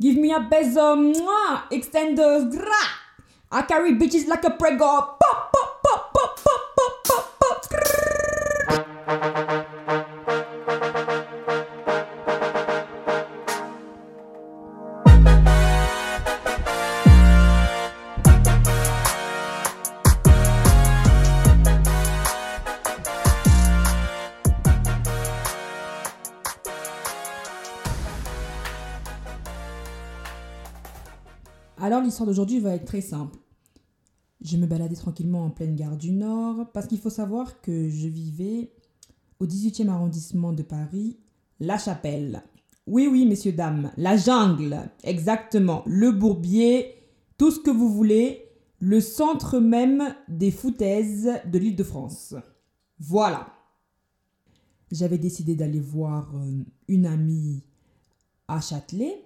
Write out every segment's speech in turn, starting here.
Give me a beso, mwah, extenders, gra. I carry bitches like a prego. L'histoire d'aujourd'hui va être très simple. Je me baladais tranquillement en pleine gare du Nord parce qu'il faut savoir que je vivais au 18e arrondissement de Paris, La Chapelle. Oui, oui, messieurs, dames, la jungle, exactement, le bourbier, tout ce que vous voulez, le centre même des foutaises de l'île de France. Voilà. J'avais décidé d'aller voir euh, une amie à Châtelet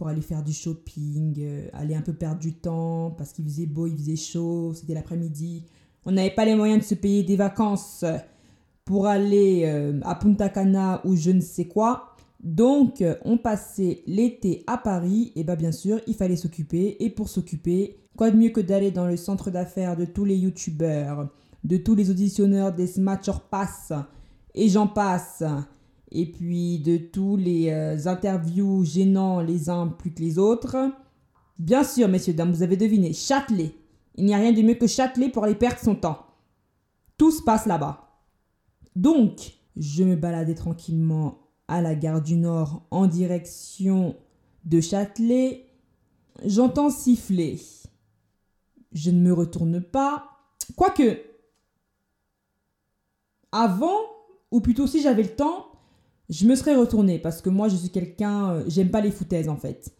pour aller faire du shopping, euh, aller un peu perdre du temps parce qu'il faisait beau, il faisait chaud, c'était l'après-midi. On n'avait pas les moyens de se payer des vacances pour aller euh, à Punta Cana ou je ne sais quoi. Donc, on passait l'été à Paris, et bien bien sûr, il fallait s'occuper. Et pour s'occuper, quoi de mieux que d'aller dans le centre d'affaires de tous les youtubeurs, de tous les auditionneurs des Smatcher Pass, et j'en passe et puis de tous les euh, interviews gênants les uns plus que les autres. Bien sûr, messieurs, dames, vous avez deviné, Châtelet. Il n'y a rien de mieux que Châtelet pour aller perdre son temps. Tout se passe là-bas. Donc, je me baladais tranquillement à la gare du Nord en direction de Châtelet. J'entends siffler. Je ne me retourne pas. Quoique, avant, ou plutôt si j'avais le temps, je me serais retournée parce que moi je suis quelqu'un, euh, j'aime pas les foutaises en fait.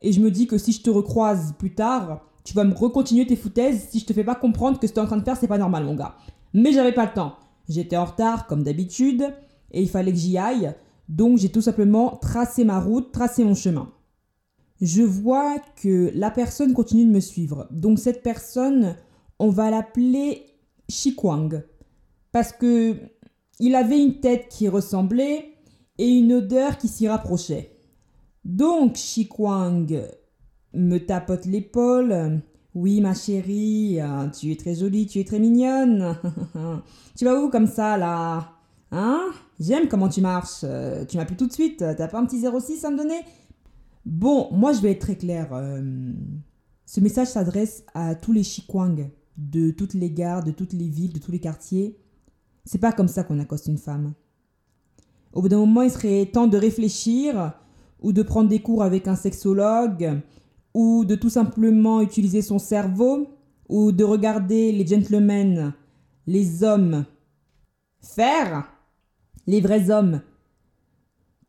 Et je me dis que si je te recroise plus tard, tu vas me recontinuer tes foutaises si je te fais pas comprendre que ce que tu es en train de faire c'est pas normal mon gars. Mais j'avais pas le temps. J'étais en retard comme d'habitude et il fallait que j'y aille. Donc j'ai tout simplement tracé ma route, tracé mon chemin. Je vois que la personne continue de me suivre. Donc cette personne, on va l'appeler Shikwang parce que il avait une tête qui ressemblait et une odeur qui s'y rapprochait. Donc Shikwang me tapote l'épaule. Oui, ma chérie, euh, tu es très jolie, tu es très mignonne. tu vas où comme ça, là? Hein? J'aime comment tu marches. Tu m'as plus tout de suite. T'as pas un petit 06 à me donner? Bon, moi je vais être très clair. euh, ce message s'adresse à tous les Shikwang de toutes les gares, de toutes les villes, de tous les quartiers. C'est pas comme ça qu'on accoste une femme. Au bout d'un moment, il serait temps de réfléchir, ou de prendre des cours avec un sexologue, ou de tout simplement utiliser son cerveau, ou de regarder les gentlemen, les hommes, faire, les vrais hommes,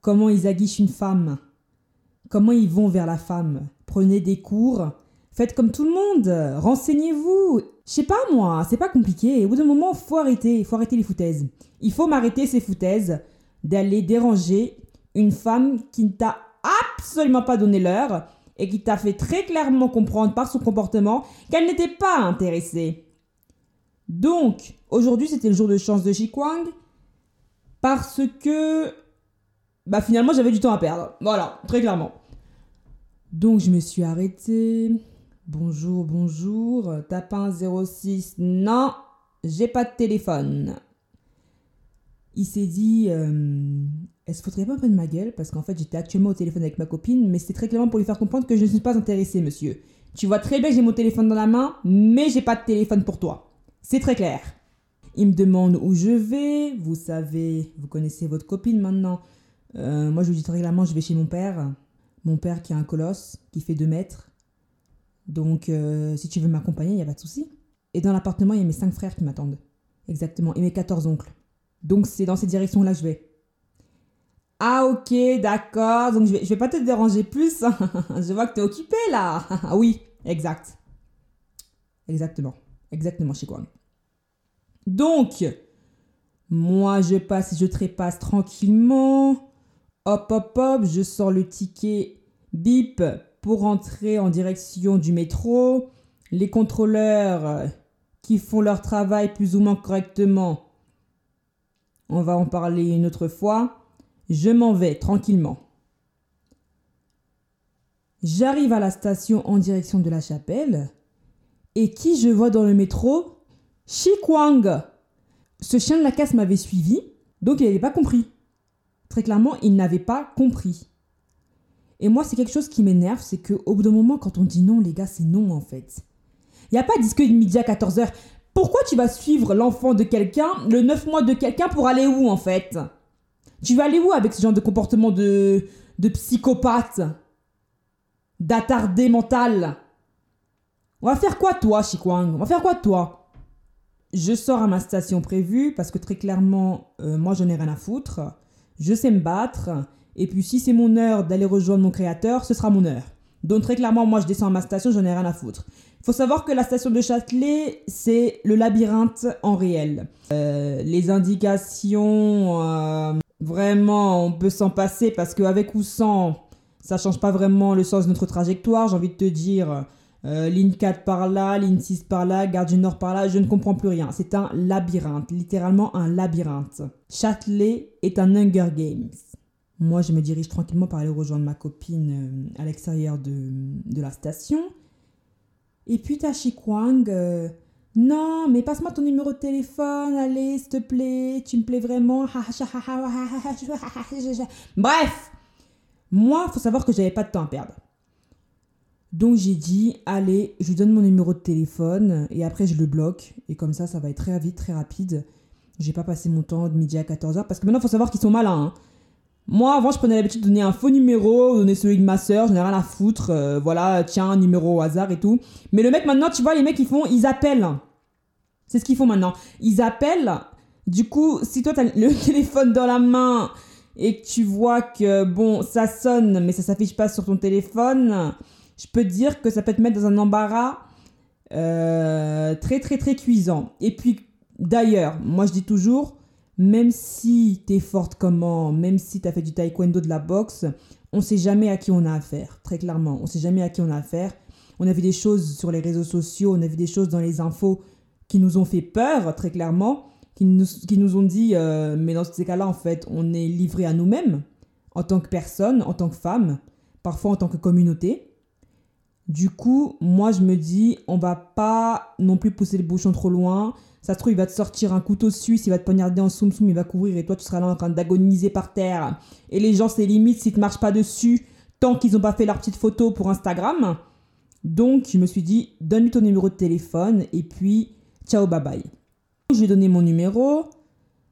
comment ils aguichent une femme, comment ils vont vers la femme? Prenez des cours, faites comme tout le monde, renseignez-vous. Je sais pas moi, c'est pas compliqué. Au bout d'un moment, faut arrêter, faut arrêter les foutaises. Il faut m'arrêter ces foutaises d'aller déranger une femme qui ne t'a absolument pas donné l'heure et qui t'a fait très clairement comprendre par son comportement qu'elle n'était pas intéressée. Donc, aujourd'hui, c'était le jour de chance de Shikwang parce que bah finalement, j'avais du temps à perdre. Voilà, très clairement. Donc, je me suis arrêtée. Bonjour, bonjour. Tapin 06. Non, j'ai pas de téléphone il s'est dit euh, est-ce qu'il faudrait pas un peu de ma gueule Parce qu'en fait, j'étais actuellement au téléphone avec ma copine, mais c'était très clairement pour lui faire comprendre que je ne suis pas intéressée, monsieur. Tu vois très bien que j'ai mon téléphone dans la main, mais j'ai pas de téléphone pour toi. C'est très clair. Il me demande où je vais. Vous savez, vous connaissez votre copine maintenant. Euh, moi, je lui dis très clairement je vais chez mon père. Mon père qui a un colosse, qui fait 2 mètres. Donc, euh, si tu veux m'accompagner, il n'y a pas de souci. Et dans l'appartement, il y a mes 5 frères qui m'attendent. Exactement. Et mes 14 oncles. Donc c'est dans cette direction-là que je vais. Ah ok, d'accord. Donc je vais, vais pas te déranger plus. je vois que tu es occupé là. Ah oui, exact. Exactement. Exactement, chez. Donc, moi je passe, je trépasse tranquillement. Hop, hop, hop, je sors le ticket bip pour entrer en direction du métro. Les contrôleurs euh, qui font leur travail plus ou moins correctement on va en parler une autre fois. Je m'en vais tranquillement. J'arrive à la station en direction de la chapelle. Et qui je vois dans le métro? Shi Kwang. Ce chien de la casse m'avait suivi, donc il n'avait pas compris. Très clairement, il n'avait pas compris. Et moi, c'est quelque chose qui m'énerve, c'est qu'au bout d'un moment, quand on dit non, les gars, c'est non en fait. Il n'y a pas disque midi à 14h. Pourquoi tu vas suivre l'enfant de quelqu'un, le 9 mois de quelqu'un pour aller où en fait? Tu vas aller où avec ce genre de comportement de, psychopathe? D'attardé mental? On va faire quoi toi, Chikwang? On va faire quoi toi? Je sors à ma station prévue parce que très clairement, euh, moi je n'ai rien à foutre. Je sais me battre. Et puis si c'est mon heure d'aller rejoindre mon créateur, ce sera mon heure. Donc très clairement, moi je descends à ma station, j'en ai rien à foutre. Faut savoir que la station de Châtelet, c'est le labyrinthe en réel. Euh, les indications, euh, vraiment, on peut s'en passer parce qu'avec ou sans, ça change pas vraiment le sens de notre trajectoire. J'ai envie de te dire, euh, ligne 4 par là, ligne 6 par là, gare du Nord par là, je ne comprends plus rien. C'est un labyrinthe, littéralement un labyrinthe. Châtelet est un Hunger Games. Moi, je me dirige tranquillement pour aller rejoindre ma copine à l'extérieur de la station. Et puis t'as Kwang, euh, non, mais passe-moi ton numéro de téléphone, allez, s'il te plaît, tu me plais vraiment. Bref, moi, faut savoir que j'avais pas de temps à perdre. Donc j'ai dit, allez, je lui donne mon numéro de téléphone et après je le bloque. Et comme ça, ça va être très vite, très rapide. J'ai pas passé mon temps de midi à 14h parce que maintenant, il faut savoir qu'ils sont malins. Hein. Moi, avant, je prenais l'habitude de donner un faux numéro, donner celui de ma soeur, j'en ai rien à foutre. Euh, voilà, tiens, numéro au hasard et tout. Mais le mec, maintenant, tu vois, les mecs, ils font, ils appellent. C'est ce qu'ils font maintenant. Ils appellent. Du coup, si toi, t'as le téléphone dans la main et que tu vois que, bon, ça sonne, mais ça s'affiche pas sur ton téléphone, je peux te dire que ça peut te mettre dans un embarras euh, très, très, très cuisant. Et puis, d'ailleurs, moi, je dis toujours, même si tu es forte comment, même si tu as fait du taekwondo, de la boxe, on sait jamais à qui on a affaire, très clairement. On sait jamais à qui on a affaire. On a vu des choses sur les réseaux sociaux, on a vu des choses dans les infos qui nous ont fait peur, très clairement, qui nous, qui nous ont dit, euh, mais dans ces cas-là, en fait, on est livré à nous-mêmes, en tant que personne, en tant que femme, parfois en tant que communauté. Du coup, moi, je me dis, on va pas non plus pousser le bouchon trop loin. Ça se trouve, il va te sortir un couteau suisse, il va te poignarder en soum soum, il va courir et toi, tu seras là en train d'agoniser par terre. Et les gens, c'est limite s'ils te marchent pas dessus tant qu'ils n'ont pas fait leur petite photo pour Instagram. Donc, je me suis dit, donne-lui ton numéro de téléphone et puis, ciao, bye bye. Je lui ai donné mon numéro.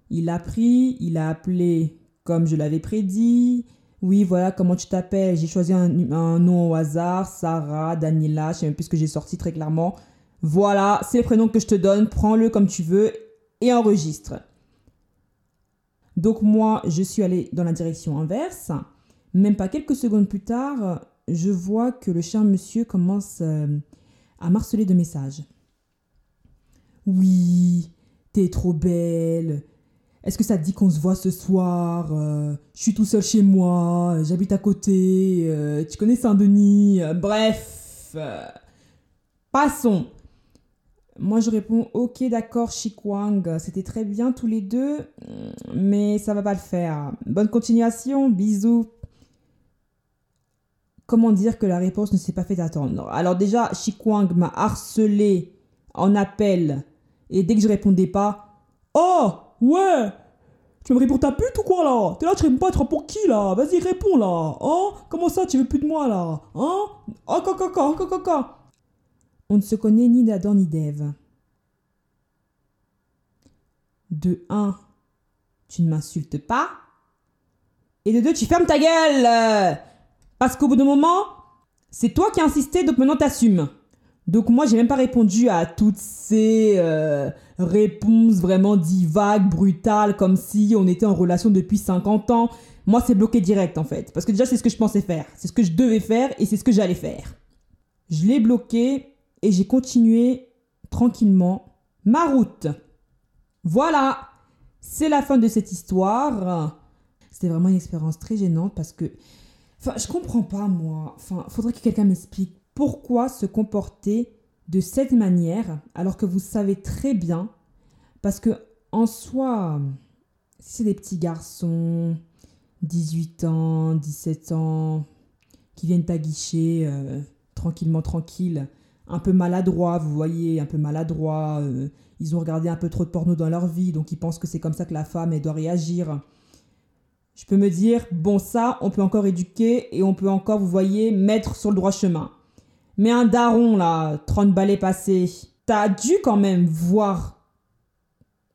Il a pris, il a appelé comme je l'avais prédit. Oui, voilà, comment tu t'appelles? J'ai choisi un, nom au hasard, Sarah, Daniela, je sais même plus que j'ai sorti très clairement. Voilà, c'est le prénom que je te donne, prends-le comme tu veux et enregistre. Donc moi, je suis allée dans la direction inverse. Même pas quelques secondes plus tard, je vois que le cher monsieur commence euh, à marceler de messages. Oui, t'es trop belle. Est-ce que ça te dit qu'on se voit ce soir euh, Je suis tout seul chez moi, j'habite à côté, euh, tu connais Saint-Denis, bref. passons. Moi, je réponds Ok, d'accord, Chikwang, c'était très bien tous les deux, mais ça va pas le faire. Bonne continuation, bisous. Comment dire que la réponse ne s'est pas fait attendre? Alors, déjà, Chikwang m'a harcelé en appel, et dès que je répondais pas Oh, ouais. Tu me réponds ta pute ou quoi là? T'es là, tu réponds pas, tu pour qui là? Vas-y, réponds là. Hein? Comment ça, tu veux plus de moi là? Hein? Oh, caca, caca, caca on ne se connaît ni d'Adam ni d'Ève. De un, tu ne m'insultes pas. Et de deux, tu fermes ta gueule. Parce qu'au bout d'un moment, c'est toi qui as insisté, donc maintenant t'assumes. Donc moi, j'ai même pas répondu à toutes ces euh, réponses vraiment divagues, brutales, comme si on était en relation depuis 50 ans. Moi, c'est bloqué direct en fait. Parce que déjà, c'est ce que je pensais faire. C'est ce que je devais faire et c'est ce que j'allais faire. Je l'ai bloqué et j'ai continué tranquillement ma route. Voilà, c'est la fin de cette histoire. C'était vraiment une expérience très gênante parce que, enfin, je comprends pas moi. Enfin, faudrait que quelqu'un m'explique pourquoi se comporter de cette manière alors que vous savez très bien, parce que en soi, si c'est des petits garçons, 18 ans, 17 ans, qui viennent t'aguicher euh, tranquillement, tranquille, un peu maladroit, vous voyez, un peu maladroit. euh, ils ont regardé un peu trop de porno dans leur vie, donc ils pensent que c'est comme ça que la femme, elle doit réagir. Je peux me dire, bon, ça, on peut encore éduquer et on peut encore, vous voyez, mettre sur le droit chemin. Mais un daron, là, 30 balais passés, t'as dû quand même voir,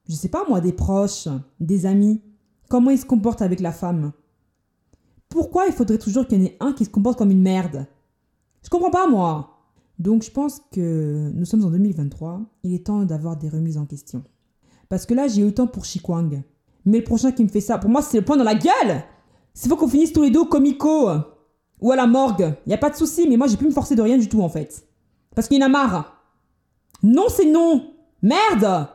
je sais pas moi, des proches, des amis, comment ils se comportent avec la femme? Pourquoi il faudrait toujours qu'il y en ait un qui se comporte comme une merde? Je comprends pas, moi. Donc je pense que nous sommes en 2023, il est temps d'avoir des remises en question. Parce que là, j'ai eu le temps pour Chikwang. Mais le prochain qui me fait ça, pour moi, c'est le point dans la gueule C'est faut qu'on finisse tous les deux comico ou à la morgue. Y a pas de souci, mais moi, j'ai pu me forcer de rien du tout, en fait. Parce qu'il y en a marre. Non, c'est non Merde